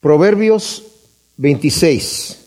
Proverbios 26.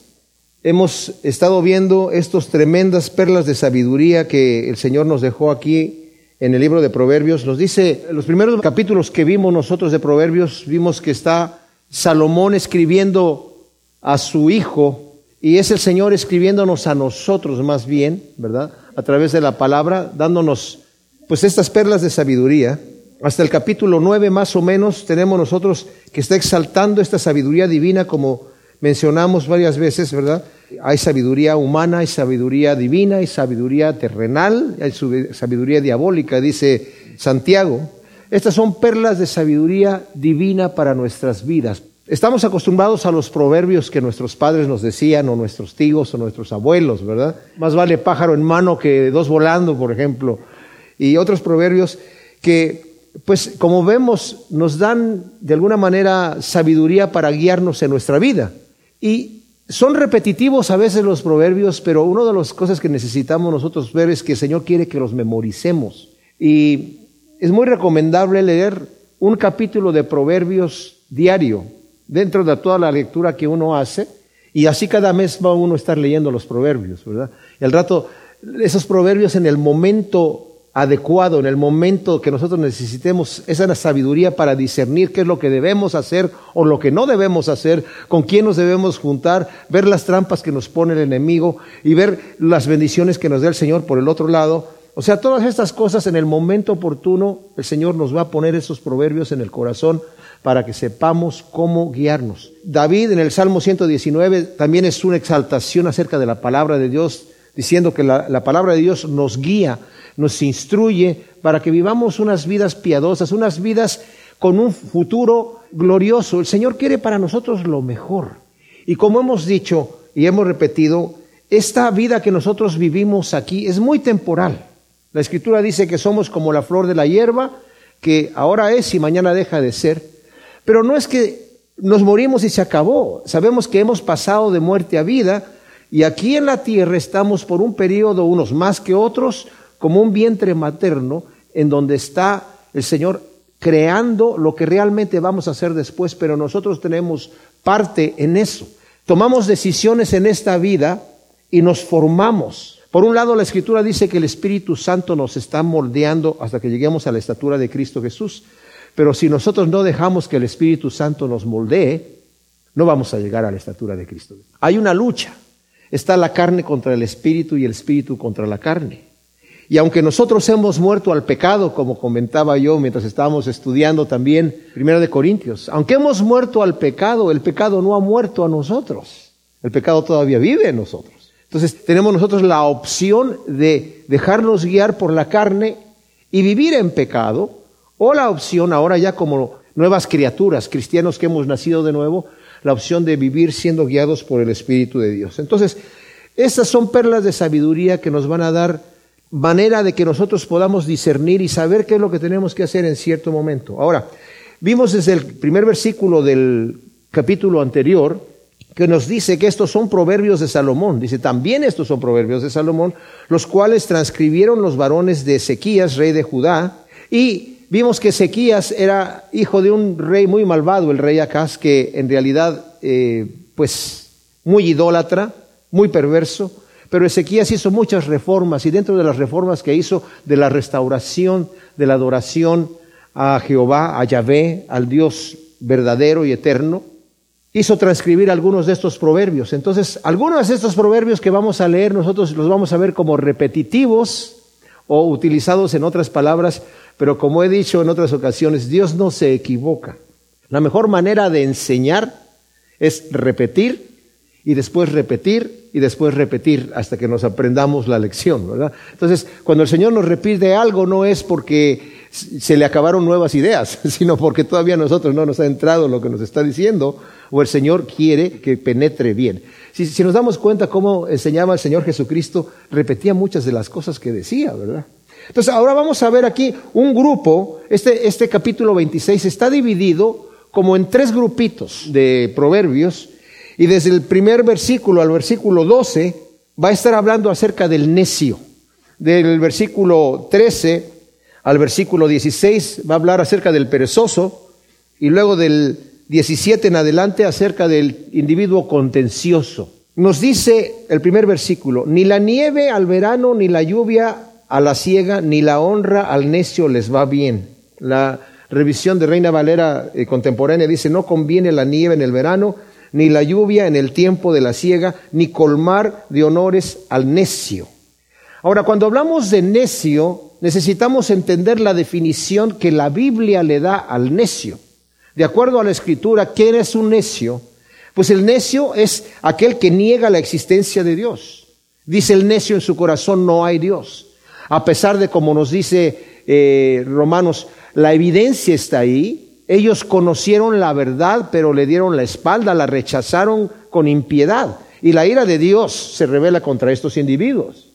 Hemos estado viendo estas tremendas perlas de sabiduría que el Señor nos dejó aquí en el libro de Proverbios. Nos dice, los primeros capítulos que vimos nosotros de Proverbios, vimos que está Salomón escribiendo a su hijo y es el Señor escribiéndonos a nosotros más bien, ¿verdad? A través de la palabra, dándonos pues estas perlas de sabiduría hasta el capítulo 9 más o menos tenemos nosotros que está exaltando esta sabiduría divina como mencionamos varias veces, ¿verdad? Hay sabiduría humana, hay sabiduría divina, hay sabiduría terrenal, hay sabiduría diabólica, dice Santiago. Estas son perlas de sabiduría divina para nuestras vidas. Estamos acostumbrados a los proverbios que nuestros padres nos decían, o nuestros tíos, o nuestros abuelos, ¿verdad? Más vale pájaro en mano que dos volando, por ejemplo. Y otros proverbios que pues como vemos, nos dan de alguna manera sabiduría para guiarnos en nuestra vida. Y son repetitivos a veces los proverbios, pero una de las cosas que necesitamos nosotros ver es que el Señor quiere que los memoricemos. Y es muy recomendable leer un capítulo de proverbios diario dentro de toda la lectura que uno hace. Y así cada mes va uno a estar leyendo los proverbios, ¿verdad? Y al rato, esos proverbios en el momento adecuado, en el momento que nosotros necesitemos esa sabiduría para discernir qué es lo que debemos hacer o lo que no debemos hacer, con quién nos debemos juntar, ver las trampas que nos pone el enemigo y ver las bendiciones que nos da el Señor por el otro lado. O sea, todas estas cosas en el momento oportuno, el Señor nos va a poner esos proverbios en el corazón para que sepamos cómo guiarnos. David en el Salmo 119 también es una exaltación acerca de la palabra de Dios, diciendo que la, la palabra de Dios nos guía nos instruye para que vivamos unas vidas piadosas, unas vidas con un futuro glorioso. El Señor quiere para nosotros lo mejor. Y como hemos dicho y hemos repetido, esta vida que nosotros vivimos aquí es muy temporal. La Escritura dice que somos como la flor de la hierba, que ahora es y mañana deja de ser. Pero no es que nos morimos y se acabó. Sabemos que hemos pasado de muerte a vida y aquí en la tierra estamos por un periodo, unos más que otros, como un vientre materno en donde está el Señor creando lo que realmente vamos a hacer después, pero nosotros tenemos parte en eso. Tomamos decisiones en esta vida y nos formamos. Por un lado, la Escritura dice que el Espíritu Santo nos está moldeando hasta que lleguemos a la estatura de Cristo Jesús. Pero si nosotros no dejamos que el Espíritu Santo nos moldee, no vamos a llegar a la estatura de Cristo. Hay una lucha. Está la carne contra el Espíritu y el Espíritu contra la carne. Y aunque nosotros hemos muerto al pecado, como comentaba yo mientras estábamos estudiando también Primero de Corintios, aunque hemos muerto al pecado, el pecado no ha muerto a nosotros. El pecado todavía vive en nosotros. Entonces tenemos nosotros la opción de dejarnos guiar por la carne y vivir en pecado, o la opción ahora ya como nuevas criaturas, cristianos que hemos nacido de nuevo, la opción de vivir siendo guiados por el Espíritu de Dios. Entonces, estas son perlas de sabiduría que nos van a dar manera de que nosotros podamos discernir y saber qué es lo que tenemos que hacer en cierto momento. Ahora, vimos desde el primer versículo del capítulo anterior que nos dice que estos son proverbios de Salomón. Dice, también estos son proverbios de Salomón, los cuales transcribieron los varones de Ezequías, rey de Judá, y vimos que Ezequías era hijo de un rey muy malvado, el rey Acaz, que en realidad, eh, pues, muy idólatra, muy perverso, pero Ezequías hizo muchas reformas y dentro de las reformas que hizo de la restauración, de la adoración a Jehová, a Yahvé, al Dios verdadero y eterno, hizo transcribir algunos de estos proverbios. Entonces, algunos de estos proverbios que vamos a leer nosotros los vamos a ver como repetitivos o utilizados en otras palabras, pero como he dicho en otras ocasiones, Dios no se equivoca. La mejor manera de enseñar es repetir y después repetir y después repetir hasta que nos aprendamos la lección, ¿verdad? Entonces, cuando el Señor nos repite algo no es porque se le acabaron nuevas ideas, sino porque todavía a nosotros no nos ha entrado lo que nos está diciendo o el Señor quiere que penetre bien. Si, si nos damos cuenta cómo enseñaba el Señor Jesucristo, repetía muchas de las cosas que decía, ¿verdad? Entonces, ahora vamos a ver aquí un grupo, este, este capítulo 26 está dividido como en tres grupitos de proverbios, y desde el primer versículo al versículo 12 va a estar hablando acerca del necio. Del versículo 13 al versículo 16 va a hablar acerca del perezoso. Y luego del 17 en adelante acerca del individuo contencioso. Nos dice el primer versículo, ni la nieve al verano, ni la lluvia a la ciega, ni la honra al necio les va bien. La revisión de Reina Valera eh, contemporánea dice, no conviene la nieve en el verano, ni la lluvia en el tiempo de la ciega, ni colmar de honores al necio. Ahora, cuando hablamos de necio, necesitamos entender la definición que la Biblia le da al necio. De acuerdo a la escritura, ¿quién es un necio? Pues el necio es aquel que niega la existencia de Dios. Dice el necio en su corazón, no hay Dios. A pesar de, como nos dice eh, Romanos, la evidencia está ahí. Ellos conocieron la verdad, pero le dieron la espalda, la rechazaron con impiedad. Y la ira de Dios se revela contra estos individuos.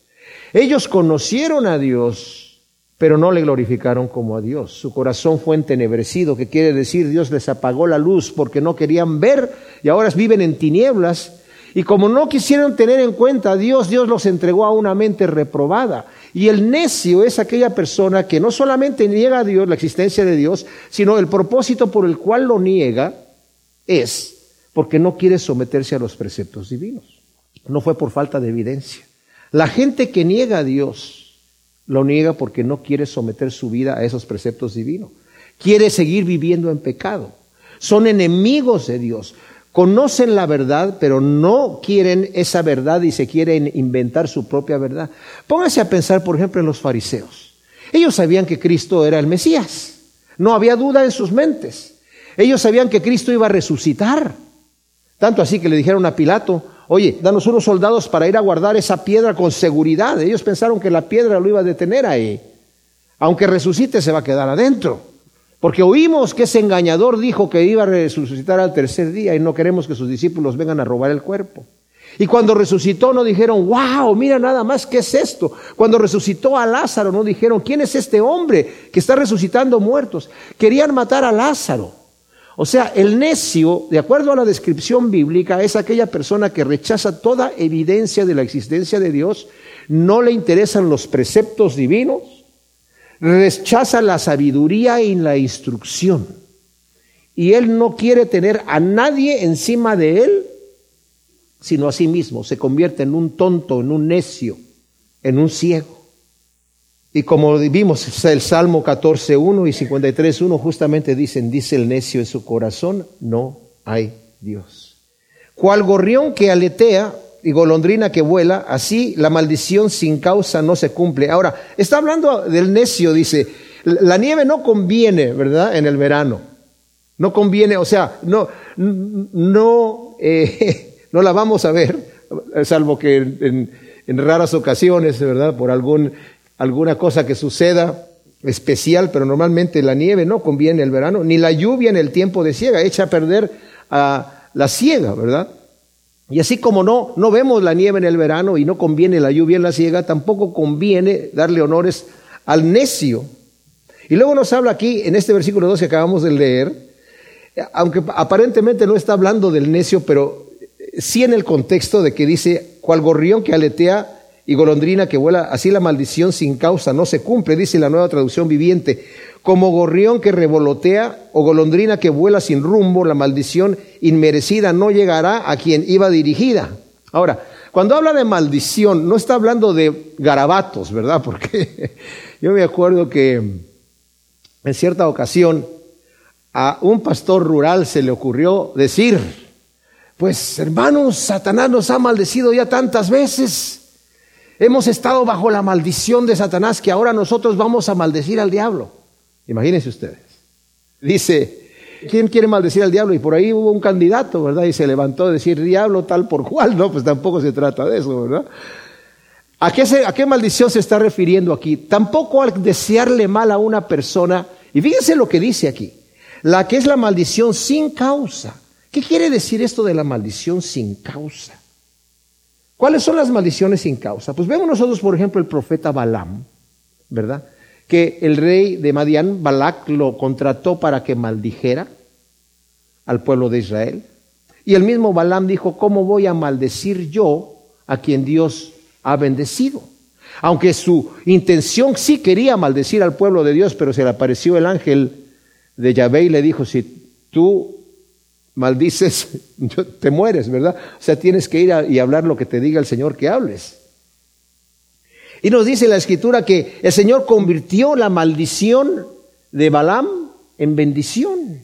Ellos conocieron a Dios, pero no le glorificaron como a Dios. Su corazón fue entenebrecido, que quiere decir Dios les apagó la luz porque no querían ver y ahora viven en tinieblas. Y como no quisieron tener en cuenta a Dios, Dios los entregó a una mente reprobada. Y el necio es aquella persona que no solamente niega a Dios, la existencia de Dios, sino el propósito por el cual lo niega es porque no quiere someterse a los preceptos divinos. No fue por falta de evidencia. La gente que niega a Dios lo niega porque no quiere someter su vida a esos preceptos divinos. Quiere seguir viviendo en pecado. Son enemigos de Dios. Conocen la verdad, pero no quieren esa verdad y se quieren inventar su propia verdad. Póngase a pensar, por ejemplo, en los fariseos. Ellos sabían que Cristo era el Mesías. No había duda en sus mentes. Ellos sabían que Cristo iba a resucitar. Tanto así que le dijeron a Pilato, oye, danos unos soldados para ir a guardar esa piedra con seguridad. Ellos pensaron que la piedra lo iba a detener ahí. Aunque resucite, se va a quedar adentro. Porque oímos que ese engañador dijo que iba a resucitar al tercer día y no queremos que sus discípulos vengan a robar el cuerpo. Y cuando resucitó no dijeron, wow, mira nada más, ¿qué es esto? Cuando resucitó a Lázaro no dijeron, ¿quién es este hombre que está resucitando muertos? Querían matar a Lázaro. O sea, el necio, de acuerdo a la descripción bíblica, es aquella persona que rechaza toda evidencia de la existencia de Dios, no le interesan los preceptos divinos, rechaza la sabiduría y la instrucción. Y él no quiere tener a nadie encima de él, sino a sí mismo. Se convierte en un tonto, en un necio, en un ciego. Y como vimos, el Salmo 14.1 y 53.1 justamente dicen, dice el necio en su corazón, no hay Dios. Cual gorrión que aletea, y golondrina que vuela, así la maldición sin causa no se cumple. Ahora, está hablando del necio, dice, la nieve no conviene, ¿verdad? En el verano. No conviene, o sea, no, no, eh, no la vamos a ver, salvo que en, raras ocasiones, ¿verdad? Por algún, alguna cosa que suceda especial, pero normalmente la nieve no conviene en el verano, ni la lluvia en el tiempo de ciega, echa a perder a la ciega, ¿verdad? Y así como no, no vemos la nieve en el verano y no conviene la lluvia en la ciega, tampoco conviene darle honores al necio. Y luego nos habla aquí, en este versículo 2 que acabamos de leer, aunque aparentemente no está hablando del necio, pero sí en el contexto de que dice, cual gorrión que aletea y golondrina que vuela, así la maldición sin causa no se cumple, dice la nueva traducción viviente como gorrión que revolotea o golondrina que vuela sin rumbo, la maldición inmerecida no llegará a quien iba dirigida. Ahora, cuando habla de maldición, no está hablando de garabatos, ¿verdad? Porque yo me acuerdo que en cierta ocasión a un pastor rural se le ocurrió decir, pues hermanos, Satanás nos ha maldecido ya tantas veces. Hemos estado bajo la maldición de Satanás que ahora nosotros vamos a maldecir al diablo. Imagínense ustedes. Dice, ¿quién quiere maldecir al diablo? Y por ahí hubo un candidato, ¿verdad? Y se levantó a decir, diablo tal por cual, ¿no? Pues tampoco se trata de eso, ¿verdad? ¿A qué, ¿A qué maldición se está refiriendo aquí? Tampoco al desearle mal a una persona. Y fíjense lo que dice aquí. La que es la maldición sin causa. ¿Qué quiere decir esto de la maldición sin causa? ¿Cuáles son las maldiciones sin causa? Pues vemos nosotros, por ejemplo, el profeta Balaam, ¿verdad? Que el rey de Madián, Balak, lo contrató para que maldijera al pueblo de Israel. Y el mismo Balaam dijo, ¿cómo voy a maldecir yo a quien Dios ha bendecido? Aunque su intención sí quería maldecir al pueblo de Dios, pero se le apareció el ángel de Yahvé y le dijo, si tú maldices, te mueres, ¿verdad? O sea, tienes que ir y hablar lo que te diga el Señor que hables. Y nos dice la escritura que el Señor convirtió la maldición de Balaam en bendición.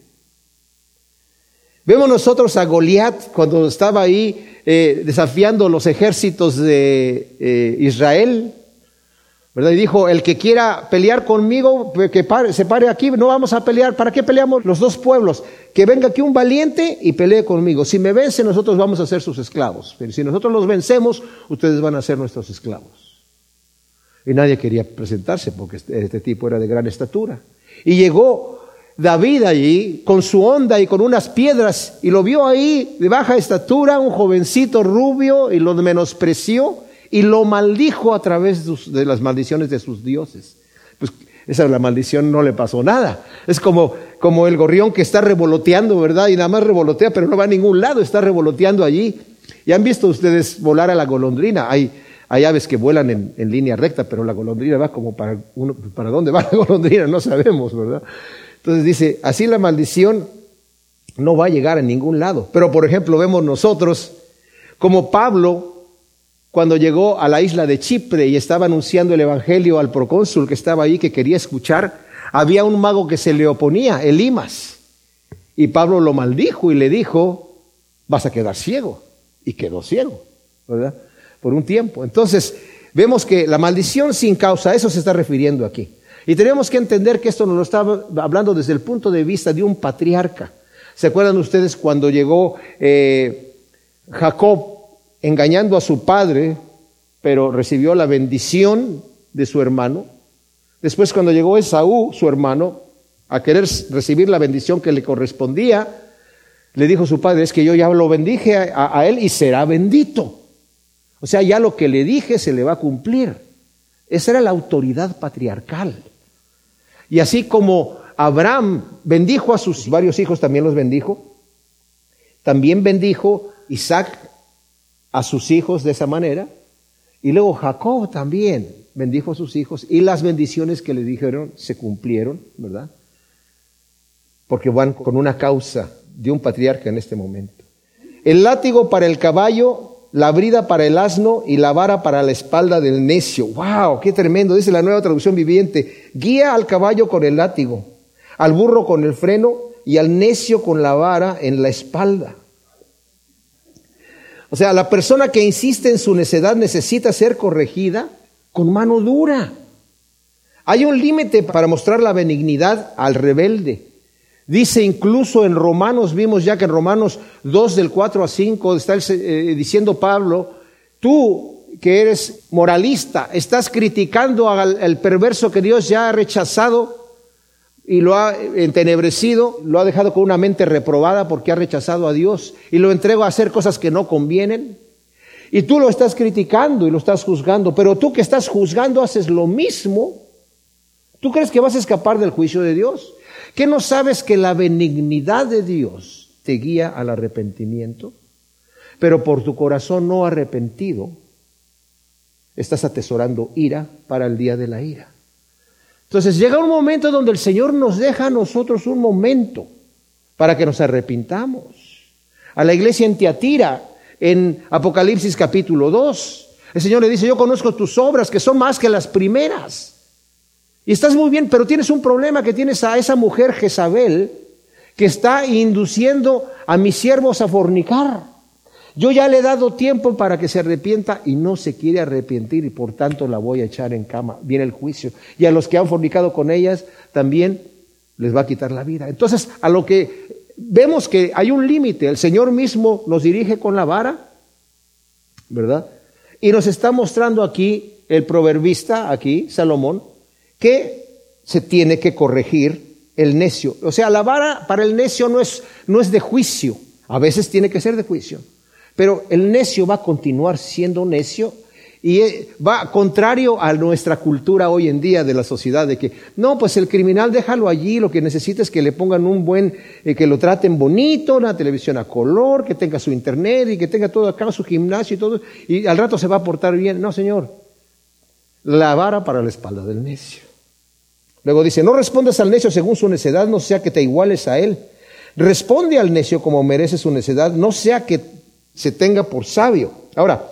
Vemos nosotros a Goliat cuando estaba ahí eh, desafiando los ejércitos de eh, Israel, ¿verdad? Y dijo, el que quiera pelear conmigo, que se pare aquí, no vamos a pelear. ¿Para qué peleamos los dos pueblos? Que venga aquí un valiente y pelee conmigo. Si me vence, nosotros vamos a ser sus esclavos. Pero si nosotros los vencemos, ustedes van a ser nuestros esclavos. Y nadie quería presentarse porque este, este tipo era de gran estatura. Y llegó David allí con su onda y con unas piedras y lo vio ahí de baja estatura, un jovencito rubio y lo menospreció y lo maldijo a través de las maldiciones de sus dioses. Pues esa la maldición no le pasó nada. Es como, como el gorrión que está revoloteando, ¿verdad? Y nada más revolotea, pero no va a ningún lado, está revoloteando allí. Y han visto ustedes volar a la golondrina. Hay, hay aves que vuelan en, línea recta, pero la golondrina va como para uno, ¿para dónde va la golondrina? No sabemos, ¿verdad? Entonces dice, así la maldición no va a llegar a ningún lado. Pero por ejemplo, vemos nosotros como Pablo, cuando llegó a la isla de Chipre y estaba anunciando el Evangelio al procónsul que estaba ahí, que quería escuchar, había un mago que se le oponía, Elimas. Y Pablo lo maldijo y le dijo, vas a quedar ciego. Y quedó ciego, ¿verdad? Por un tiempo. Entonces, vemos que la maldición sin causa, a eso se está refiriendo aquí. Y tenemos que entender que esto nos lo está hablando desde el punto de vista de un patriarca. ¿Se acuerdan ustedes cuando llegó eh, Jacob engañando a su padre, pero recibió la bendición de su hermano? Después cuando llegó Esaú, su hermano, a querer recibir la bendición que le correspondía, le dijo su padre, es que yo ya lo bendije a, a él y será bendito. O sea, ya lo que le dije se le va a cumplir. Esa era la autoridad patriarcal. Y así como Abraham bendijo a sus varios hijos, también los bendijo. También bendijo Isaac a sus hijos de esa manera. Y luego Jacob también bendijo a sus hijos y las bendiciones que le dijeron se cumplieron, ¿verdad? Porque van con una causa de un patriarca en este momento. El látigo para el caballo la brida para el asno y la vara para la espalda del necio. ¡Wow! ¡Qué tremendo! Dice la nueva traducción viviente. Guía al caballo con el látigo, al burro con el freno y al necio con la vara en la espalda. O sea, la persona que insiste en su necedad necesita ser corregida con mano dura. Hay un límite para mostrar la benignidad al rebelde. Dice incluso en Romanos, vimos ya que en Romanos 2 del 4 a 5 está eh, diciendo Pablo, tú que eres moralista, estás criticando al, perverso que Dios ya ha rechazado y lo ha entenebrecido, lo ha dejado con una mente reprobada porque ha rechazado a Dios y lo entrego a hacer cosas que no convienen. Y tú lo estás criticando y lo estás juzgando, pero tú que estás juzgando haces lo mismo. ¿Tú crees que vas a escapar del juicio de Dios? ¿Qué no sabes que la benignidad de Dios te guía al arrepentimiento? Pero por tu corazón no arrepentido, estás atesorando ira para el día de la ira. Entonces llega un momento donde el Señor nos deja a nosotros un momento para que nos arrepintamos. A la iglesia en Tiatira, en Apocalipsis capítulo 2, el Señor le dice, yo conozco tus obras que son más que las primeras. Y estás muy bien, pero tienes un problema que tienes a esa mujer Jezabel que está induciendo a mis siervos a fornicar. Yo ya le he dado tiempo para que se arrepienta y no se quiere arrepentir y por tanto la voy a echar en cama. Viene el juicio. Y a los que han fornicado con ellas también les va a quitar la vida. Entonces, a lo que vemos que hay un límite, el Señor mismo nos dirige con la vara, ¿verdad? Y nos está mostrando aquí el proverbista, aquí, Salomón, que se tiene que corregir el necio. O sea, la vara para el necio no es, no es de juicio, a veces tiene que ser de juicio, pero el necio va a continuar siendo necio y eh, va contrario a nuestra cultura hoy en día de la sociedad, de que no, pues el criminal déjalo allí, lo que necesita es que le pongan un buen, eh, que lo traten bonito, una televisión a color, que tenga su internet y que tenga todo acá, su gimnasio y todo, y al rato se va a portar bien. No, señor, la vara para la espalda del necio. Luego dice, no respondas al necio según su necedad, no sea que te iguales a él. Responde al necio como merece su necedad, no sea que se tenga por sabio. Ahora,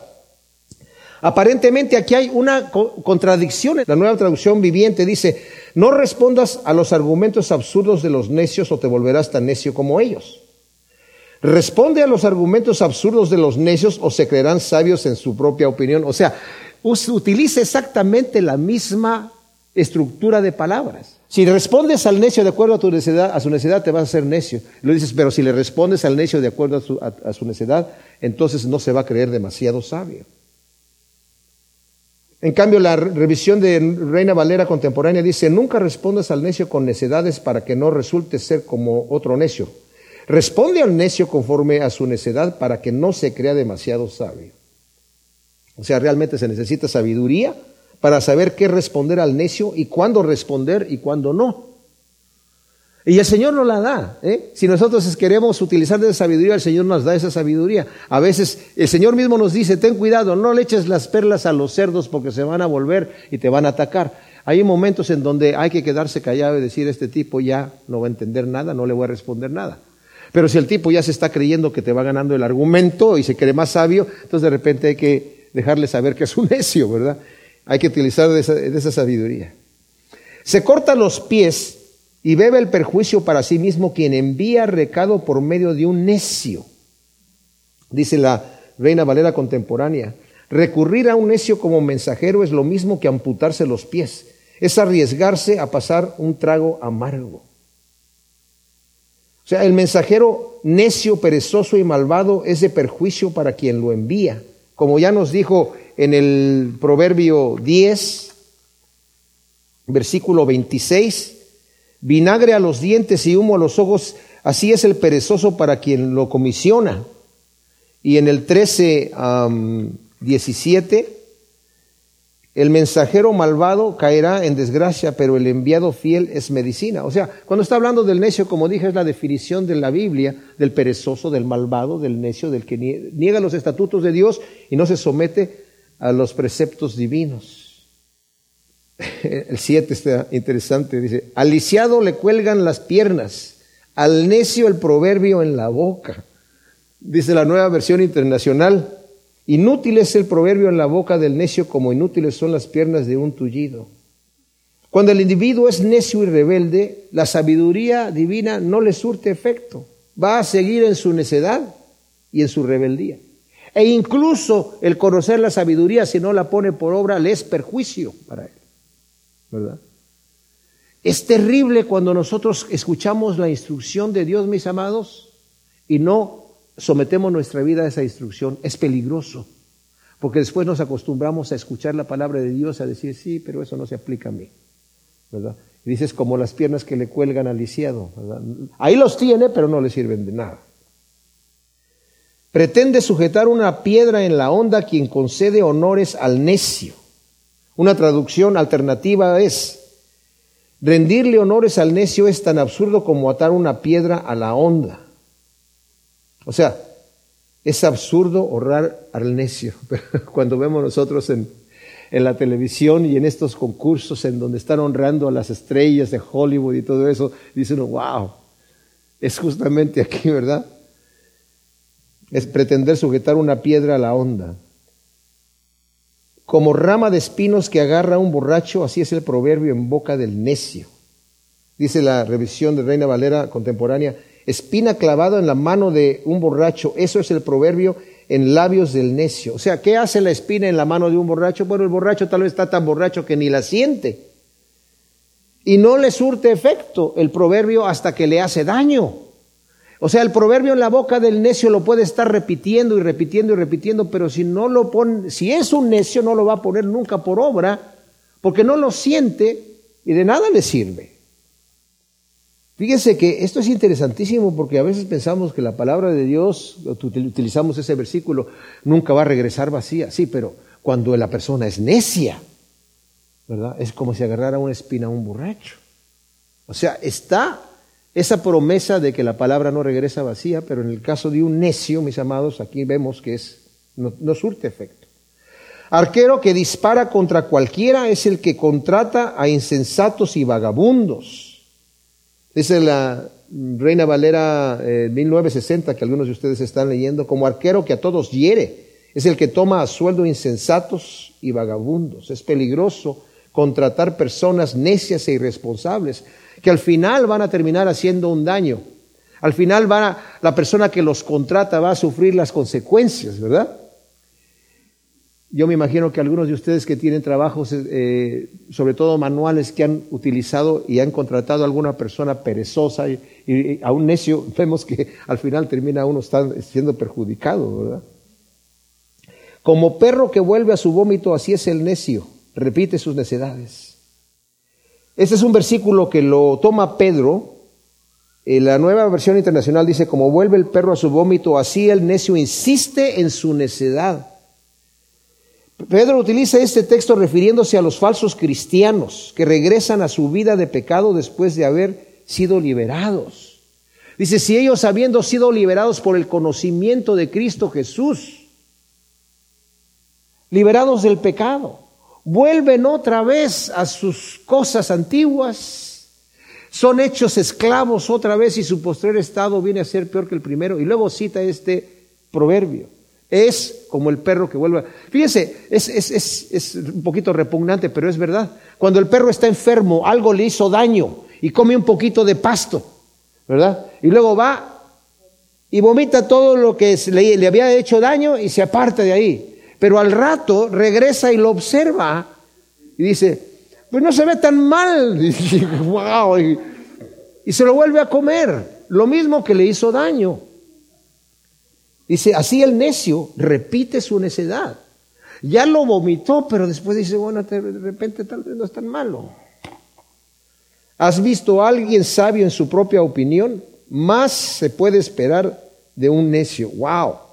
aparentemente aquí hay una contradicción. La nueva traducción viviente dice, no respondas a los argumentos absurdos de los necios o te volverás tan necio como ellos. Responde a los argumentos absurdos de los necios o se creerán sabios en su propia opinión. O sea, utiliza exactamente la misma estructura de palabras. Si respondes al necio de acuerdo a tu a su necedad te vas a hacer necio. Lo dices, pero si le respondes al necio de acuerdo a su, a su necedad, entonces no se va a creer demasiado sabio. En cambio, la revisión de Reina Valera contemporánea dice, nunca respondas al necio con necedades para que no resulte ser como otro necio. Responde al necio conforme a su necedad para que no se crea demasiado sabio. O sea, realmente se necesita sabiduría para saber qué responder al necio y cuándo responder y cuándo no. Y el Señor nos la da. ¿eh? Si nosotros queremos utilizar de esa sabiduría, el Señor nos da esa sabiduría. A veces el Señor mismo nos dice, ten cuidado, no le eches las perlas a los cerdos porque se van a volver y te van a atacar. Hay momentos en donde hay que quedarse callado y decir, este tipo ya no va a entender nada, no le voy a responder nada. Pero si el tipo ya se está creyendo que te va ganando el argumento y se cree más sabio, entonces de repente hay que dejarle saber que es un necio, ¿verdad? Hay que utilizar de esa, sabiduría. Se corta los pies y bebe el perjuicio para sí mismo quien envía recado por medio de un necio. Dice la Reina Valera contemporánea. Recurrir a un necio como mensajero es lo mismo que amputarse los pies. Es arriesgarse a pasar un trago amargo. O sea, el mensajero necio, perezoso y malvado es de perjuicio para quien lo envía. Como ya nos dijo en el Proverbio 10, versículo 26, vinagre a los dientes y humo a los ojos, así es el perezoso para quien lo comisiona. Y en el 13, 17, el mensajero malvado caerá en desgracia, pero el enviado fiel es medicina. O sea, cuando está hablando del necio, como dije, es la definición de la Biblia del perezoso, del malvado, del necio, del que niega los estatutos de Dios y no se somete a los preceptos divinos. El 7 está interesante, dice, al lisiado le cuelgan las piernas, al necio el proverbio en la boca. Dice la nueva versión internacional, Inútil es el proverbio en la boca del necio como inútiles son las piernas de un tullido. Cuando el individuo es necio y rebelde, la sabiduría divina no le surte efecto. Va a seguir en su necedad y en su rebeldía. E incluso el conocer la sabiduría, si no la pone por obra, le es perjuicio para él. ¿Verdad? Es terrible cuando nosotros escuchamos la instrucción de Dios, mis amados, y no sometemos nuestra vida a esa instrucción, es peligroso, porque después nos acostumbramos a escuchar la palabra de Dios, a decir, sí, pero eso no se aplica a mí, ¿verdad? Dices como las piernas que le cuelgan al lisiado, Ahí los tiene, pero no le sirven de nada. Pretende sujetar una piedra en la onda quien concede honores al necio. Una traducción alternativa es, rendirle honores al necio es tan absurdo como atar una piedra a la onda. O sea, es absurdo honrar al necio. Cuando vemos nosotros en, en, la televisión y en estos concursos en donde están honrando a las estrellas de Hollywood y todo eso, dice uno, wow, es justamente aquí, ¿verdad? Es pretender sujetar una piedra a la onda. Como rama de espinos que agarra un borracho, así es el proverbio en boca del necio. Dice la revisión de Reina Valera contemporánea, espina clavada en la mano de un borracho. Eso es el proverbio en labios del necio. O sea, ¿qué hace la espina en la mano de un borracho? Bueno, el borracho tal vez está tan borracho que ni la siente. Y no le surte efecto el proverbio hasta que le hace daño. O sea, el proverbio en la boca del necio lo puede estar repitiendo y repitiendo y repitiendo, pero si no lo pone, si es un necio no lo va a poner nunca por obra, porque no lo siente y de nada le sirve. Fíjese que esto es interesantísimo porque a veces pensamos que la palabra de Dios, utilizamos ese versículo, nunca va a regresar vacía. Sí, pero cuando la persona es necia, ¿verdad? Es como si agarrara una espina a un borracho. O sea, está esa promesa de que la palabra no regresa vacía, pero en el caso de un necio, mis amados, aquí vemos que es, no, surte efecto. Arquero que dispara contra cualquiera es el que contrata a insensatos y vagabundos Dice la Reina Valera 1960, que algunos de ustedes están leyendo, como arquero que a todos hiere. Es el que toma a sueldo insensatos y vagabundos. Es peligroso contratar personas necias e irresponsables que al final van a terminar haciendo un daño. Al final van la persona que los contrata va a sufrir las consecuencias, ¿verdad? Yo me imagino que algunos de ustedes que tienen trabajos, eh, sobre todo manuales, que han utilizado y han contratado a alguna persona perezosa y, a un necio, vemos que al final termina uno siendo perjudicado, ¿verdad? Como perro que vuelve a su vómito, así es el necio, repite sus necedades. Este es un versículo que lo toma Pedro. En la nueva versión internacional dice, como vuelve el perro a su vómito, así el necio insiste en su necedad. Pedro utiliza este texto refiriéndose a los falsos cristianos que regresan a su vida de pecado después de haber sido liberados. Dice, si ellos habiendo sido liberados por el conocimiento de Cristo Jesús, liberados del pecado, vuelven otra vez a sus cosas antiguas, son hechos esclavos otra vez y su postrer estado viene a ser peor que el primero. Y luego cita este proverbio. Es como el perro que vuelve. Fíjese, es, es, un poquito repugnante, pero es verdad. Cuando el perro está enfermo, algo le hizo daño y come un poquito de pasto, ¿verdad? Y luego va y vomita todo lo que le, le había hecho daño y se aparta de ahí. Pero al rato regresa y lo observa y dice, pues no se ve tan mal. Y, y se lo vuelve a comer. Lo mismo que le hizo daño. Dice, así el necio repite su necedad. Ya lo vomitó, pero después dice, bueno, de repente tal vez no es tan malo. ¿Has visto a alguien sabio en su propia opinión? Más se puede esperar de un necio. ¡Wow!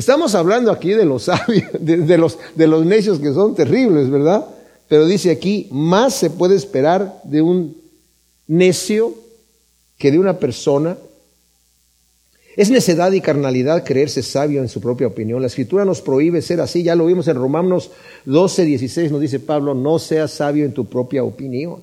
Estamos hablando aquí de los sabios, de, los, de los necios que son terribles, ¿verdad? Pero dice aquí, más se puede esperar de un necio que de una persona es necedad y carnalidad creerse sabio en su propia opinión. La escritura nos prohíbe ser así. Ya lo vimos en Romanos 12, 16, nos dice Pablo, no seas sabio en tu propia opinión.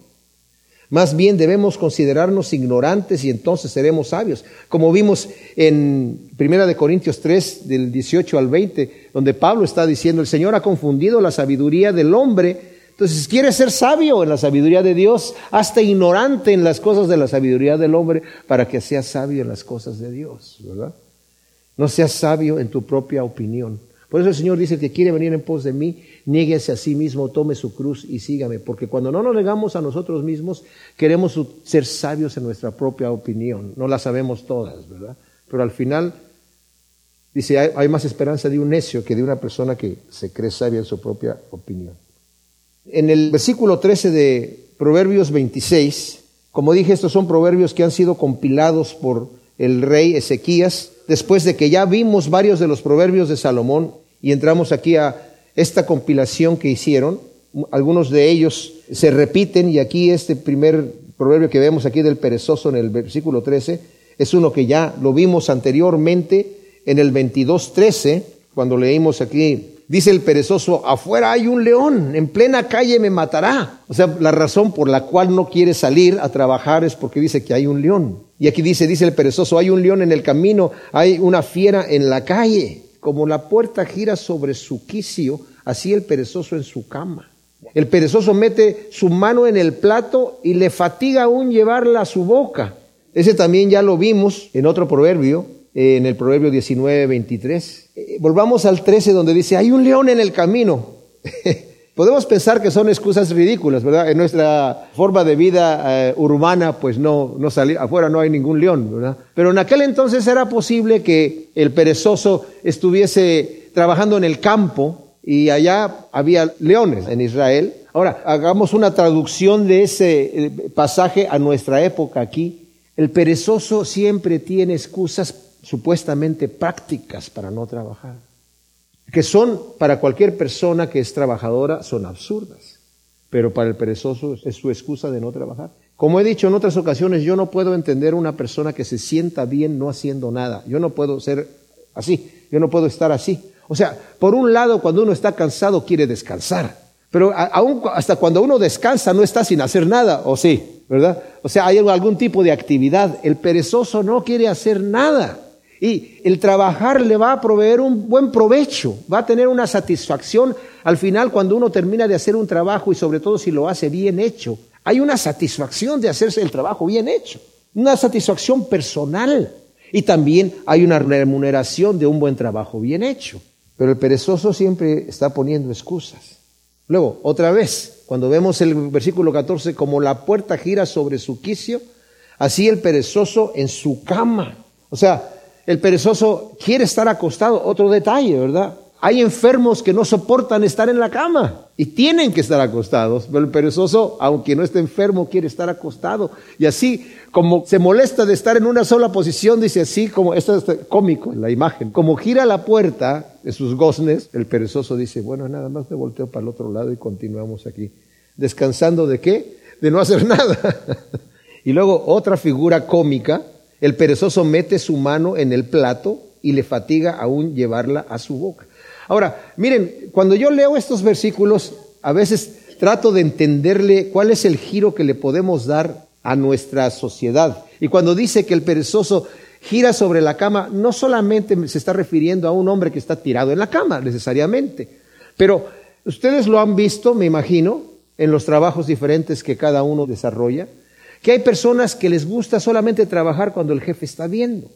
Más bien debemos considerarnos ignorantes y entonces seremos sabios. Como vimos en Primera de Corintios 3, del 18 al 20, donde Pablo está diciendo, el Señor ha confundido la sabiduría del hombre entonces, quieres ser sabio en la sabiduría de Dios, hazte ignorante en las cosas de la sabiduría del hombre para que seas sabio en las cosas de Dios, ¿verdad? No seas sabio en tu propia opinión. Por eso el Señor dice que quiere venir en pos de mí, niéguese a sí mismo, tome su cruz y sígame. Porque cuando no nos negamos a nosotros mismos, queremos ser sabios en nuestra propia opinión. No la sabemos todas, ¿verdad? Pero al final, dice, hay más esperanza de un necio que de una persona que se cree sabia en su propia opinión. En el versículo 13 de Proverbios 26, como dije, estos son proverbios que han sido compilados por el rey Ezequías, después de que ya vimos varios de los proverbios de Salomón y entramos aquí a esta compilación que hicieron. Algunos de ellos se repiten y aquí este primer proverbio que vemos aquí del perezoso en el versículo 13 es uno que ya lo vimos anteriormente en el 22.13, cuando leímos aquí Dice el perezoso, afuera hay un león, en plena calle me matará. O sea, la razón por la cual no quiere salir a trabajar es porque dice que hay un león. Y aquí dice, dice el perezoso, hay un león en el camino, hay una fiera en la calle. Como la puerta gira sobre su quicio, así el perezoso en su cama. El perezoso mete su mano en el plato y le fatiga aún llevarla a su boca. Ese también ya lo vimos en otro proverbio, en el proverbio 19, 23. Eh, volvamos al 13 donde dice, hay un león en el camino. Podemos pensar que son excusas ridículas, ¿verdad? En nuestra forma de vida eh, urbana, pues no, no afuera no hay ningún león, ¿verdad? Pero en aquel entonces era posible que el perezoso estuviese trabajando en el campo y allá había leones en Israel. Ahora, hagamos una traducción de ese eh, pasaje a nuestra época aquí. El perezoso siempre tiene excusas supuestamente prácticas para no trabajar, que son para cualquier persona que es trabajadora, son absurdas, pero para el perezoso es su excusa de no trabajar. Como he dicho en otras ocasiones, yo no puedo entender una persona que se sienta bien no haciendo nada. Yo no puedo ser así, yo no puedo estar así. O sea, por un lado, cuando uno está cansado quiere descansar, pero aún hasta cuando uno descansa no está sin hacer nada, ¿o sí? ¿verdad? O sea, hay algún tipo de actividad. El perezoso no quiere hacer nada. Y el trabajar le va a proveer un buen provecho, va a tener una satisfacción al final cuando uno termina de hacer un trabajo y sobre todo si lo hace bien hecho. Hay una satisfacción de hacerse el trabajo bien hecho, una satisfacción personal y también hay una remuneración de un buen trabajo bien hecho. Pero el perezoso siempre está poniendo excusas. Luego, otra vez, cuando vemos el versículo 14, como la puerta gira sobre su quicio, así el perezoso en su cama. O sea, el perezoso quiere estar acostado. Otro detalle, ¿verdad? Hay enfermos que no soportan estar en la cama y tienen que estar acostados, pero el perezoso, aunque no esté enfermo, quiere estar acostado. Y así, como se molesta de estar en una sola posición, dice así, como esto es cómico en la imagen, como gira la puerta de sus goznes, el perezoso dice, bueno, nada más me volteo para el otro lado y continuamos aquí. ¿Descansando de qué? De no hacer nada. y luego otra figura cómica el perezoso mete su mano en el plato y le fatiga aún llevarla a su boca. Ahora, miren, cuando yo leo estos versículos, a veces trato de entenderle cuál es el giro que le podemos dar a nuestra sociedad. Y cuando dice que el perezoso gira sobre la cama, no solamente se está refiriendo a un hombre que está tirado en la cama, necesariamente, pero ustedes lo han visto, me imagino, en los trabajos diferentes que cada uno desarrolla que hay personas que les gusta solamente trabajar cuando el jefe está viendo.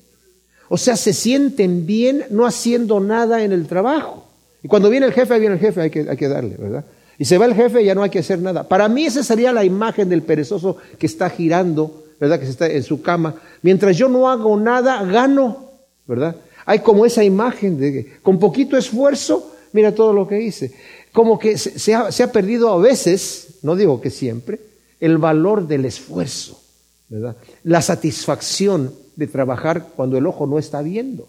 O sea, se sienten bien no haciendo nada en el trabajo. Y cuando viene el jefe, viene el jefe, hay que, hay que darle, ¿verdad? Y se va el jefe, ya no hay que hacer nada. Para mí esa sería la imagen del perezoso que está girando, ¿verdad? Que está en su cama. Mientras yo no hago nada, gano, ¿verdad? Hay como esa imagen de que con poquito esfuerzo, mira todo lo que hice. Como que se ha perdido a veces, no digo que siempre, el valor del esfuerzo, ¿verdad? La satisfacción de trabajar cuando el ojo no está viendo.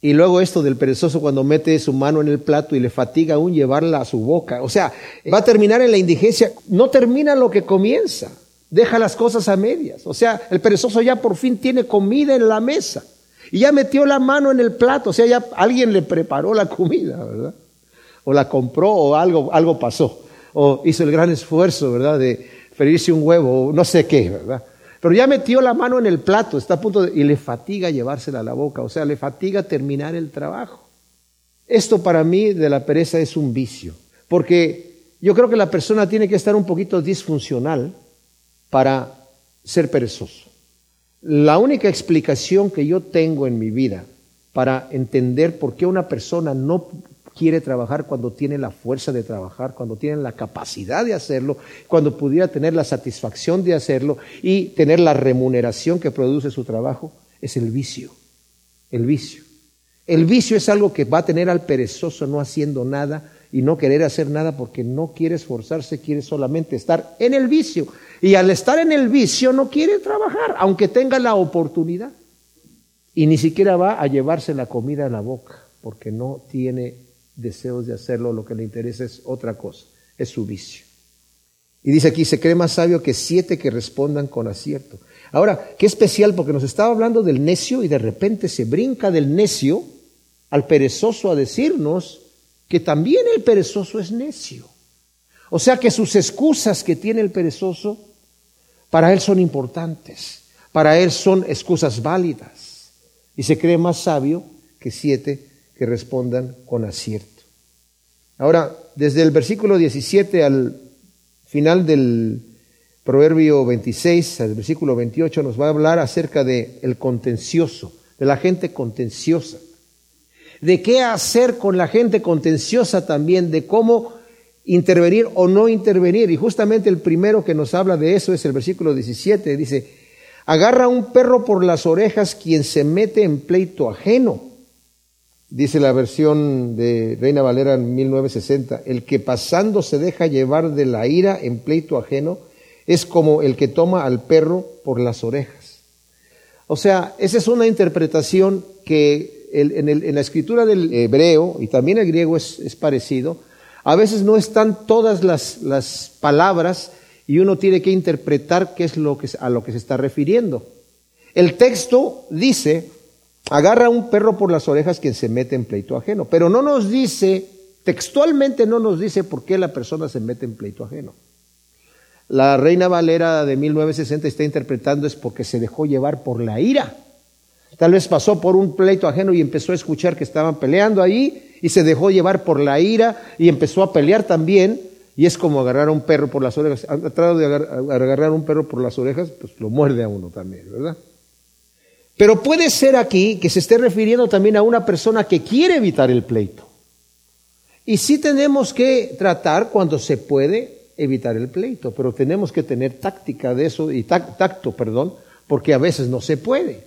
Y luego esto del perezoso cuando mete su mano en el plato y le fatiga aún llevarla a su boca. O sea, va a terminar en la indigencia. No termina lo que comienza. Deja las cosas a medias. O sea, el perezoso ya por fin tiene comida en la mesa. Y ya metió la mano en el plato. O sea, ya alguien le preparó la comida, ¿verdad? O la compró o algo, algo pasó o hizo el gran esfuerzo, ¿verdad?, de ferirse un huevo, o no sé qué, ¿verdad? Pero ya metió la mano en el plato, está a punto de, y le fatiga llevársela a la boca, o sea, le fatiga terminar el trabajo. Esto para mí de la pereza es un vicio, porque yo creo que la persona tiene que estar un poquito disfuncional para ser perezoso. La única explicación que yo tengo en mi vida para entender por qué una persona no quiere trabajar, cuando tiene la fuerza de trabajar, cuando tiene la capacidad de hacerlo, cuando pudiera tener la satisfacción de hacerlo y tener la remuneración que produce su trabajo, es el vicio. El vicio. El vicio es algo que va a tener al perezoso no haciendo nada y no querer hacer nada porque no quiere esforzarse, quiere solamente estar en el vicio. Y al estar en el vicio no quiere trabajar, aunque tenga la oportunidad. Y ni siquiera va a llevarse la comida a la boca porque no tiene deseos de hacerlo, lo que le interesa es otra cosa, es su vicio. Y dice aquí, se cree más sabio que siete que respondan con acierto. Ahora, qué especial, porque nos estaba hablando del necio y de repente se brinca del necio al perezoso a decirnos que también el perezoso es necio. O sea que sus excusas que tiene el perezoso, para él son importantes, para él son excusas válidas. Y se cree más sabio que siete que respondan con acierto. Ahora, desde el versículo 17 al final del Proverbio 26, al versículo 28, nos va a hablar acerca de el contencioso, de la gente contenciosa. De qué hacer con la gente contenciosa también, de cómo intervenir o no intervenir. Y justamente el primero que nos habla de eso es el versículo 17. Dice, agarra un perro por las orejas quien se mete en pleito ajeno Dice la versión de Reina Valera en 1960, el que pasando se deja llevar de la ira en pleito ajeno es como el que toma al perro por las orejas. O sea, esa es una interpretación que en, la escritura del hebreo y también el griego es, parecido. A veces no están todas las, las, palabras y uno tiene que interpretar qué es lo que, a lo que se está refiriendo. El texto dice, agarra a un perro por las orejas quien se mete en pleito ajeno. Pero no nos dice, textualmente no nos dice por qué la persona se mete en pleito ajeno. la Reina Valera de 1960 está interpretando es porque se dejó llevar por la ira. Tal vez pasó por un pleito ajeno y empezó a escuchar que estaban peleando ahí y se dejó llevar por la ira y empezó a pelear también. Y es como agarrar a un perro por las orejas. Ha tratado de agarrar a un perro por las orejas, pues lo muerde a uno también, ¿verdad? Pero puede ser aquí que se esté refiriendo también a una persona que quiere evitar el pleito. Y sí tenemos que tratar cuando se puede evitar el pleito, pero tenemos que tener táctica de eso y tacto, perdón, porque a veces no se puede.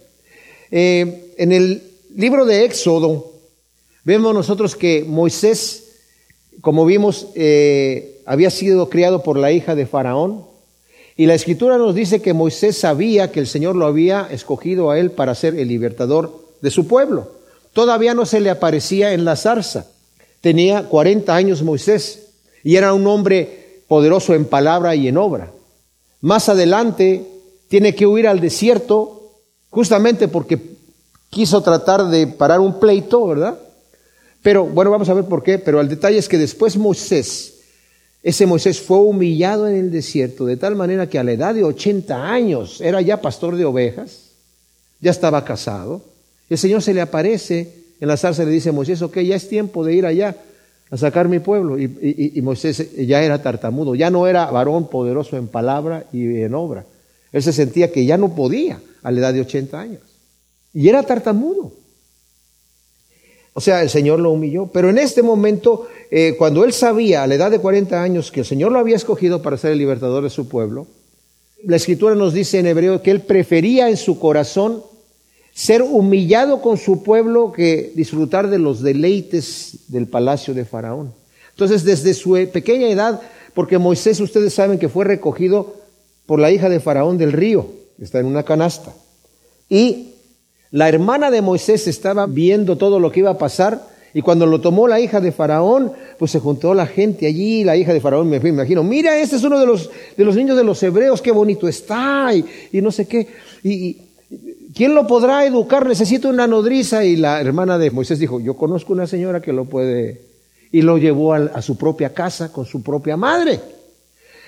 Eh, en el libro de Éxodo vemos nosotros que Moisés, como vimos, eh, había sido criado por la hija de Faraón, y la escritura nos dice que Moisés sabía que el Señor lo había escogido a él para ser el libertador de su pueblo. Todavía no se le aparecía en la zarza. Tenía 40 años Moisés y era un hombre poderoso en palabra y en obra. Más adelante tiene que huir al desierto justamente porque quiso tratar de parar un pleito, ¿verdad? Pero bueno, vamos a ver por qué, pero el detalle es que después Moisés ese Moisés fue humillado en el desierto de tal manera que a la edad de 80 años era ya pastor de ovejas, ya estaba casado. El Señor se le aparece en la zarza y le dice a Moisés, ok, ya es tiempo de ir allá a sacar mi pueblo. Y, y, Moisés ya era tartamudo, ya no era varón poderoso en palabra y en obra. Él se sentía que ya no podía a la edad de 80 años. Y era tartamudo. O sea, el Señor lo humilló. Pero en este momento, eh, cuando él sabía a la edad de 40 años que el Señor lo había escogido para ser el libertador de su pueblo, la escritura nos dice en hebreo que él prefería en su corazón ser humillado con su pueblo que disfrutar de los deleites del palacio de Faraón. Entonces, desde su pequeña edad, porque Moisés, ustedes saben que fue recogido por la hija de Faraón del río, está en una canasta. Y la hermana de Moisés estaba viendo todo lo que iba a pasar y cuando lo tomó la hija de Faraón, pues se juntó la gente allí, la hija de Faraón, me imagino, mira, este es uno de los, de los niños de los hebreos, qué bonito está, y, no sé qué. Y, ¿quién lo podrá educar? Necesito una nodriza. Y la hermana de Moisés dijo, yo conozco una señora que lo puede. Y lo llevó a su propia casa con su propia madre.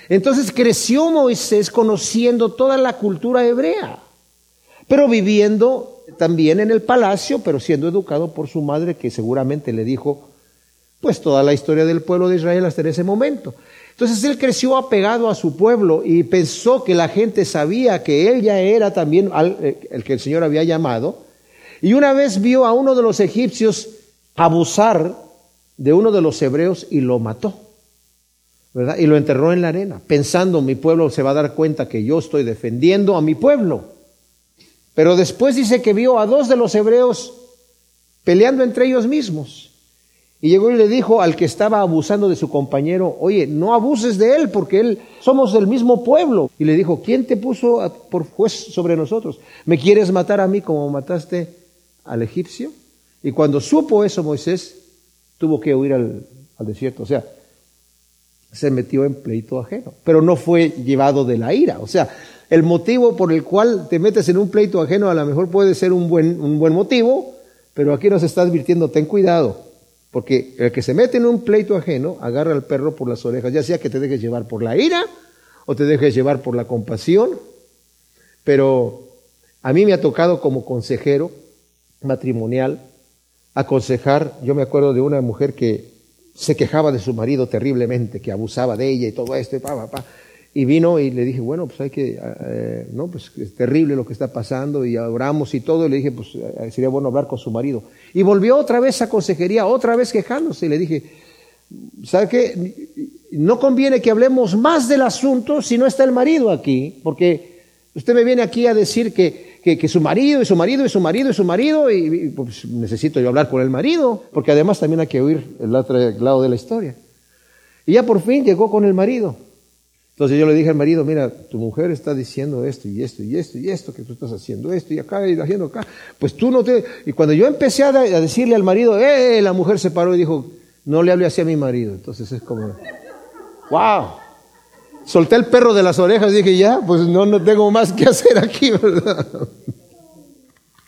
Entonces creció Moisés conociendo toda la cultura hebrea, pero viviendo también en el palacio, pero siendo educado por su madre que seguramente le dijo pues toda la historia del pueblo de Israel hasta ese momento. Entonces él creció apegado a su pueblo y pensó que la gente sabía que él ya era también eh, el que el Señor había llamado. Y una vez vio a uno de los egipcios abusar de uno de los hebreos y lo mató. ¿verdad? Y lo enterró en la arena, pensando mi pueblo se va a dar cuenta que yo estoy defendiendo a mi pueblo. Pero después dice que vio a dos de los hebreos peleando entre ellos mismos. Y llegó y le dijo al que estaba abusando de su compañero, oye, no abuses de él porque él somos del mismo pueblo. Y le dijo, ¿quién te puso por juez sobre nosotros? ¿Me quieres matar a mí como mataste al egipcio? Y cuando supo eso Moisés, tuvo que huir al, al desierto. O sea, se metió en pleito ajeno, pero no fue llevado de la ira. O sea, el motivo por el cual te metes en un pleito ajeno a lo mejor puede ser un buen, un buen motivo, pero aquí nos está advirtiendo, ten cuidado, porque el que se mete en un pleito ajeno agarra al perro por las orejas, ya sea que te dejes llevar por la ira o te dejes llevar por la compasión, pero a mí me ha tocado como consejero matrimonial aconsejar, yo me acuerdo de una mujer que se quejaba de su marido terriblemente, que abusaba de ella y todo esto, y pa, pa, pa. Y vino y le dije, bueno, pues hay que, eh, no, pues es terrible lo que está pasando y oramos y todo. Y le dije, pues eh, sería bueno hablar con su marido. Y volvió otra vez a consejería, otra vez quejándose. Y le dije, ¿sabe qué? No conviene que hablemos más del asunto si no está el marido aquí, porque usted me viene aquí a decir que, que, su marido y su marido y su marido y su marido, y, pues necesito yo hablar con el marido, porque además también hay que oír el otro lado de la historia. Y ya por fin llegó con el marido. Entonces yo le dije al marido, mira, tu mujer está diciendo esto y esto y esto y esto, que tú estás haciendo esto y acá y haciendo acá. Pues tú no te... Y cuando yo empecé a, decirle al marido, ¡eh! La mujer se paró y dijo, no le hable así a mi marido. Entonces es como, ¡wow! Solté el perro de las orejas y dije, ya, pues no, no tengo más que hacer aquí, ¿verdad?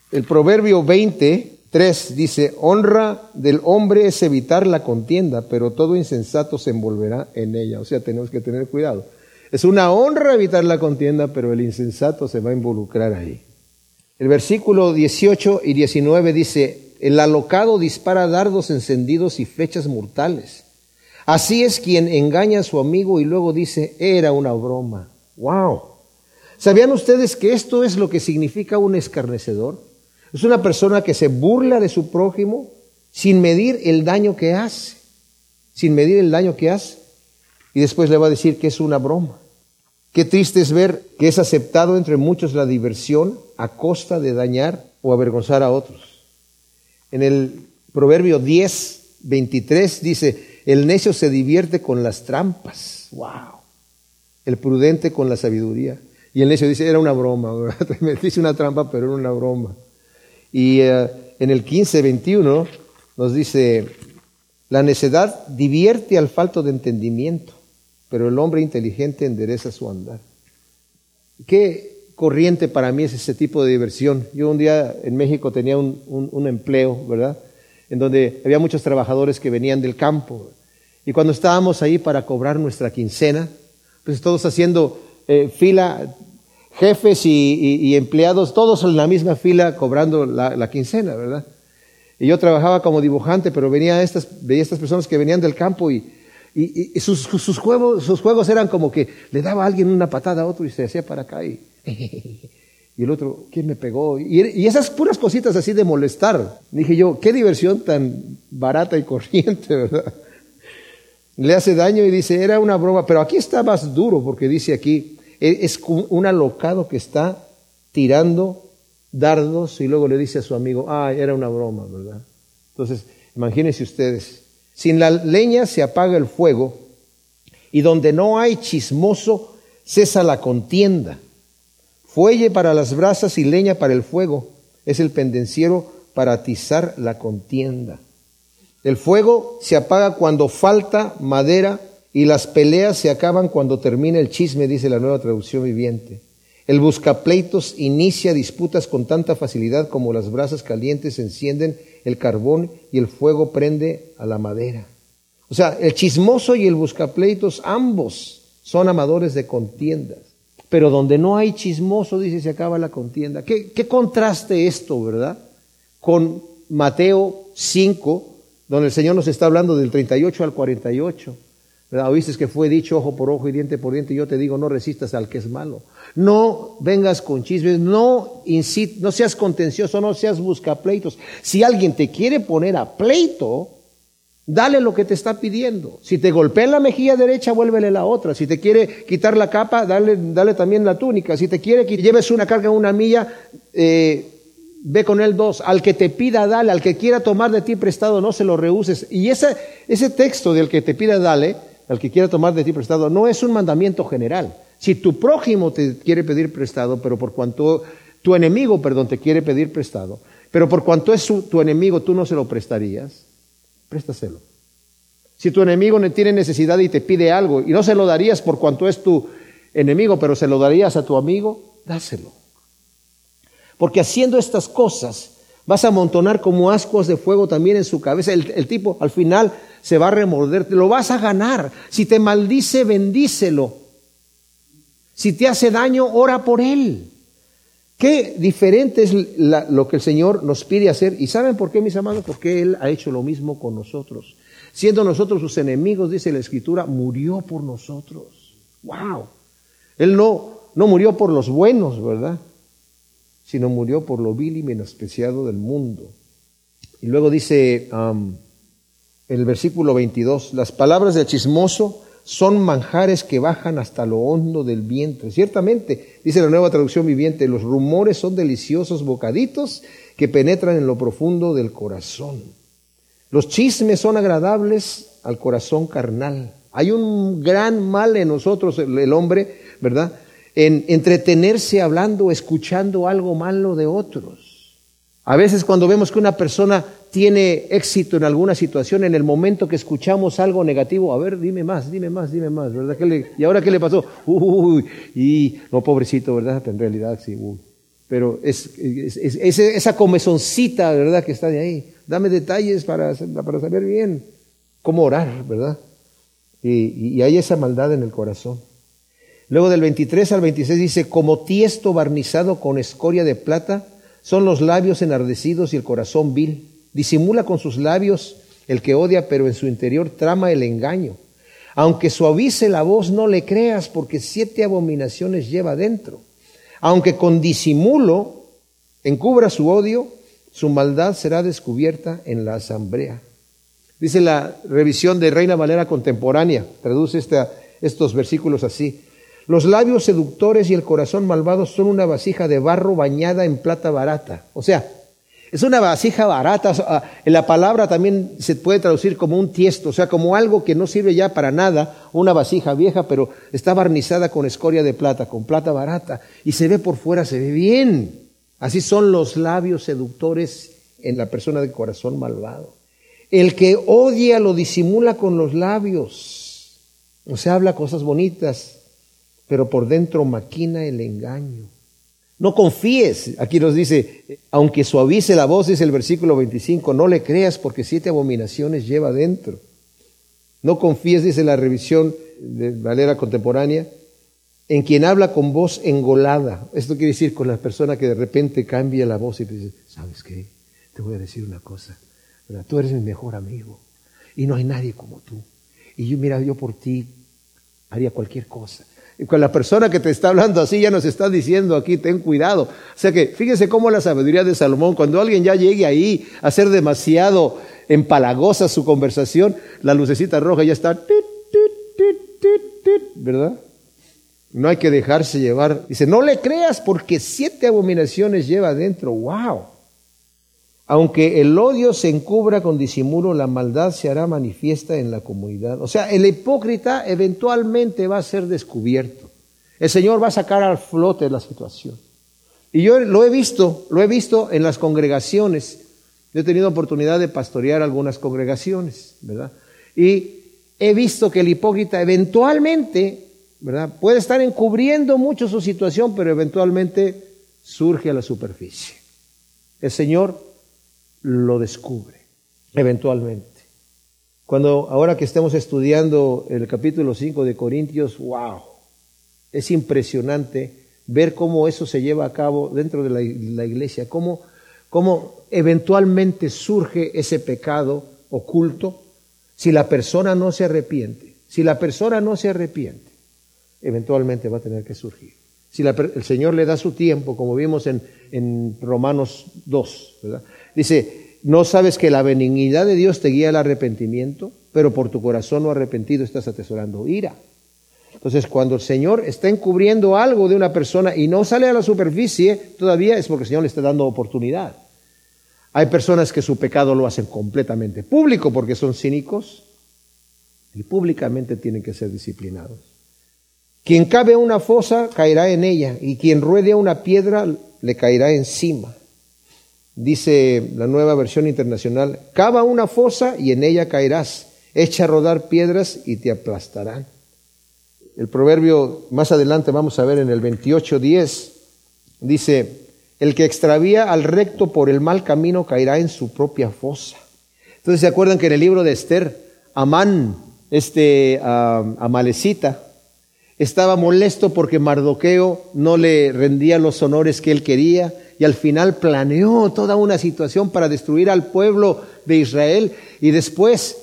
El proverbio 23 dice, honra del hombre es evitar la contienda, pero todo insensato se envolverá en ella. O sea, tenemos que tener cuidado. Es una honra evitar la contienda, pero el insensato se va a involucrar ahí. El versículo 18 y 19 dice, el alocado dispara dardos encendidos y flechas mortales. Así es quien engaña a su amigo y luego dice, era una broma. ¡Wow! ¿Sabían ustedes que esto es lo que significa un escarnecedor? Es una persona que se burla de su prójimo sin medir el daño que hace, sin medir el daño que hace, y después le va a decir que es una broma. Qué triste es ver que es aceptado entre muchos la diversión a costa de dañar o avergonzar a otros. En el Proverbio 10, 23 dice, el necio se divierte con las trampas. ¡Wow! El prudente con la sabiduría. Y el necio dice, era una broma, me dice una trampa, pero era una broma. Y eh, en el 15, 21 nos dice, la necedad divierte al falto de entendimiento, pero el hombre inteligente endereza su andar. Qué corriente para mí es ese tipo de diversión. Yo un día en México tenía un, un empleo, ¿verdad? En donde había muchos trabajadores que venían del campo. Y cuando estábamos ahí para cobrar nuestra quincena, pues todos haciendo eh, fila, jefes y, empleados, todos en la misma fila cobrando la, quincena, ¿verdad? Y yo trabajaba como dibujante, pero venía estas, veía estas personas que venían del campo y, y, sus, sus, juegos, sus juegos eran como que le daba a alguien una patada a otro y se hacía para acá y, y el otro, ¿quién me pegó? Y, esas puras cositas así de molestar. Dije yo, qué diversión tan barata y corriente, ¿verdad? Le hace daño y dice, era una broma, pero aquí está más duro porque dice aquí, e, es un alocado que está tirando dardos y luego le dice a su amigo, ah, era una broma, ¿verdad? Entonces, imagínense ustedes, sin la leña se apaga el fuego y donde no hay chismoso cesa la contienda. Fuelle para las brasas y leña para el fuego es el pendenciero para atizar la contienda. El fuego se apaga cuando falta madera y las peleas se acaban cuando termina el chisme, dice la nueva traducción viviente. El buscapleitos inicia disputas con tanta facilidad como las brasas calientes encienden el carbón y el fuego prende a la madera. O sea, el chismoso y el buscapleitos ambos son amadores de contiendas. Pero donde no hay chismoso, dice, se acaba la contienda. ¿Qué, qué contraste esto, verdad? Con Mateo 5, donde el Señor nos está hablando del 38 al 48 Oíste que fue dicho ojo por ojo y diente por diente. Yo te digo, no resistas al que es malo. No vengas con chismes, no, no seas contencioso, no seas buscapleitos. Si alguien te quiere poner a pleito, dale lo que te está pidiendo. Si te golpea en la mejilla derecha, vuélvele la otra. Si te quiere quitar la capa, dale, dale también la túnica. Si te quiere que lleves una carga una milla, eh, ve con él dos. Al que te pida, dale. Al que quiera tomar de ti prestado, no se lo rehuses. Y ese, ese texto del que te pida, dale, al que quiera tomar de ti prestado, no es un mandamiento general. Si tu prójimo te quiere pedir prestado, pero por cuanto tu enemigo, perdón, te quiere pedir prestado, pero por cuanto es tu enemigo tú no se lo prestarías, préstaselo. Si tu enemigo tiene necesidad y te pide algo y no se lo darías por cuanto es tu enemigo, pero se lo darías a tu amigo, dáselo. Porque haciendo estas cosas vas a amontonar como ascuas de fuego también en su cabeza. El, el tipo al final se va a remorder, te lo vas a ganar. Si te maldice, bendícelo. Si te hace daño, ora por él. Qué diferente es lo que el Señor nos pide hacer. ¿Y saben por qué, mis amados? Porque Él ha hecho lo mismo con nosotros. Siendo nosotros sus enemigos, dice la Escritura, murió por nosotros. ¡Wow! Él no, no murió por los buenos, ¿verdad? Sino murió por lo vil y menospreciado del mundo. Y luego dice, um, el versículo 22, las palabras del chismoso son manjares que bajan hasta lo hondo del vientre. Ciertamente, dice la nueva traducción viviente, los rumores son deliciosos bocaditos que penetran en lo profundo del corazón. Los chismes son agradables al corazón carnal. Hay un gran mal en nosotros, el, hombre, ¿verdad? En entretenerse hablando, escuchando algo malo de otros. A veces cuando vemos que una persona tiene éxito en alguna situación, en el momento que escuchamos algo negativo, a ver, dime más, dime más, dime más, ¿verdad? ¿Y ahora qué le pasó? Uy, y no, pobrecito, ¿verdad? En realidad sí, uy. Pero es, esa comezoncita, ¿verdad? Que está de ahí. Dame detalles para, saber bien cómo orar, ¿verdad? Y hay esa maldad en el corazón. Luego del 23 al 26 dice, como tiesto barnizado con escoria de plata, son los labios enardecidos y el corazón vil. Disimula con sus labios el que odia, pero en su interior trama el engaño. Aunque suavice la voz, no le creas, porque siete abominaciones lleva dentro. Aunque con disimulo encubra su odio, su maldad será descubierta en la asamblea. Dice la revisión de Reina Valera contemporánea, traduce estos versículos así. Los labios seductores y el corazón malvado son una vasija de barro bañada en plata barata. O sea, es una vasija barata. La palabra también se puede traducir como un tiesto, o sea, como algo que no sirve ya para nada, una vasija vieja, pero está barnizada con escoria de plata, con plata barata, y se ve por fuera, se ve bien. Así son los labios seductores en la persona de corazón malvado. El que odia lo disimula con los labios. O sea, habla cosas bonitas, pero por dentro maquina el engaño. No confíes, aquí nos dice, aunque suavice la voz, dice el versículo 25, no le creas porque siete abominaciones lleva dentro. No confíes, dice la revisión de Valera contemporánea, en quien habla con voz engolada. Esto quiere decir con la persona que de repente cambia la voz y te dice, ¿sabes qué? Te voy a decir una cosa, tú eres mi mejor amigo y no hay nadie como tú. Y yo, mira, yo por ti haría cualquier cosa. Con la persona que te está hablando así ya nos está diciendo aquí, ten cuidado. O sea que fíjese cómo la sabiduría de Salomón, cuando alguien ya llegue ahí a ser demasiado empalagosa su conversación, la lucecita roja ya está, ¿verdad? No hay que dejarse llevar. Dice, no le creas porque siete abominaciones lleva adentro. ¡Wow! Aunque el odio se encubra con disimulo, la maldad se hará manifiesta en la comunidad. O sea, el hipócrita eventualmente va a ser descubierto. El Señor va a sacar al flote la situación. Y yo lo he visto, lo he visto en las congregaciones. Yo he tenido oportunidad de pastorear algunas congregaciones, ¿verdad? Y he visto que el hipócrita eventualmente, ¿verdad? Puede estar encubriendo mucho su situación, pero eventualmente surge a la superficie. El Señor lo descubre, eventualmente. Cuando ahora que estamos estudiando el capítulo 5 de Corintios, wow, es impresionante ver cómo eso se lleva a cabo dentro de la, iglesia, cómo, cómo eventualmente surge ese pecado oculto si la persona no se arrepiente. Si la persona no se arrepiente, eventualmente va a tener que surgir. Si el Señor le da su tiempo, como vimos en, en Romanos 2, ¿verdad? Dice, ¿no sabes que la benignidad de Dios te guía al arrepentimiento? Pero por tu corazón no arrepentido estás atesorando ira. Entonces, cuando el Señor está encubriendo algo de una persona y no sale a la superficie, todavía es porque el Señor le está dando oportunidad. Hay personas que su pecado lo hacen completamente público porque son cínicos y públicamente tienen que ser disciplinados. Quien cabe una fosa caerá en ella y quien ruede una piedra le caerá encima dice la nueva versión internacional, cava una fosa y en ella caerás, echa a rodar piedras y te aplastarán. El proverbio más adelante vamos a ver en el 28.10, dice, el que extravía al recto por el mal camino caerá en su propia fosa. Entonces se acuerdan que en el libro de Esther, Amán, este uh, Amalecita, estaba molesto porque Mardoqueo no le rendía los honores que él quería, y al final planeó toda una situación para destruir al pueblo de Israel y después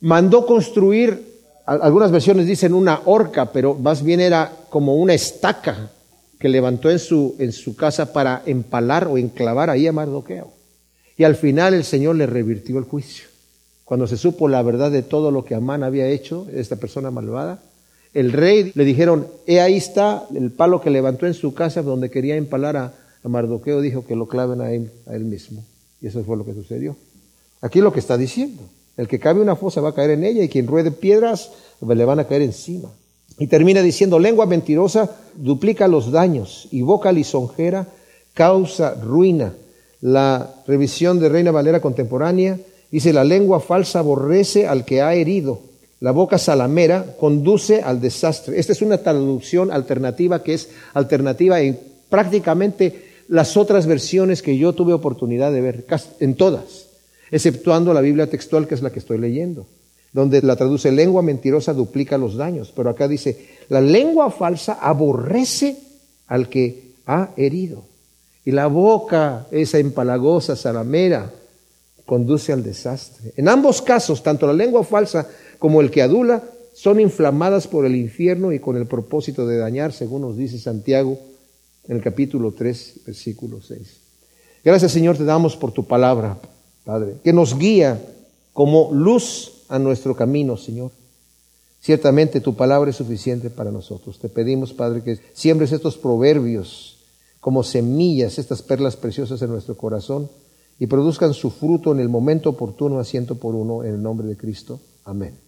mandó construir, algunas versiones dicen una horca, pero más bien era como una estaca que levantó en su, en su casa para empalar o enclavar ahí a Mardoqueo. Y al final el Señor le revirtió el juicio. Cuando se supo la verdad de todo lo que Amán había hecho, esta persona malvada, el rey le dijeron, he ahí está el palo que levantó en su casa donde quería empalar a, a Mardoqueo dijo que lo claven a él, a él mismo. Y eso fue lo que sucedió. Aquí lo que está diciendo. El que cabe una fosa va a caer en ella y quien ruede piedras le van a caer encima. Y termina diciendo, lengua mentirosa duplica los daños y boca lisonjera causa ruina. La revisión de Reina Valera contemporánea dice, la lengua falsa aborrece al que ha herido. La boca salamera conduce al desastre. Esta es una traducción alternativa que es alternativa en prácticamente las otras versiones que yo tuve oportunidad de ver, en todas, exceptuando la Biblia textual que es la que estoy leyendo, donde la traduce lengua mentirosa duplica los daños, pero acá dice La lengua falsa aborrece al que ha herido. Y la boca, esa empalagosa, salamera, conduce al desastre. En ambos casos, tanto la lengua falsa como el que adula, son inflamadas por el infierno y con el propósito de dañar, según nos dice Santiago en el capítulo 3, versículo 6. Gracias Señor, te damos por tu palabra, Padre, que nos guía como luz a nuestro camino, Señor. Ciertamente tu palabra es suficiente para nosotros. Te pedimos, Padre, que siembres estos proverbios como semillas, estas perlas preciosas en nuestro corazón y produzcan su fruto en el momento oportuno, asiento por uno, en el nombre de Cristo. Amén.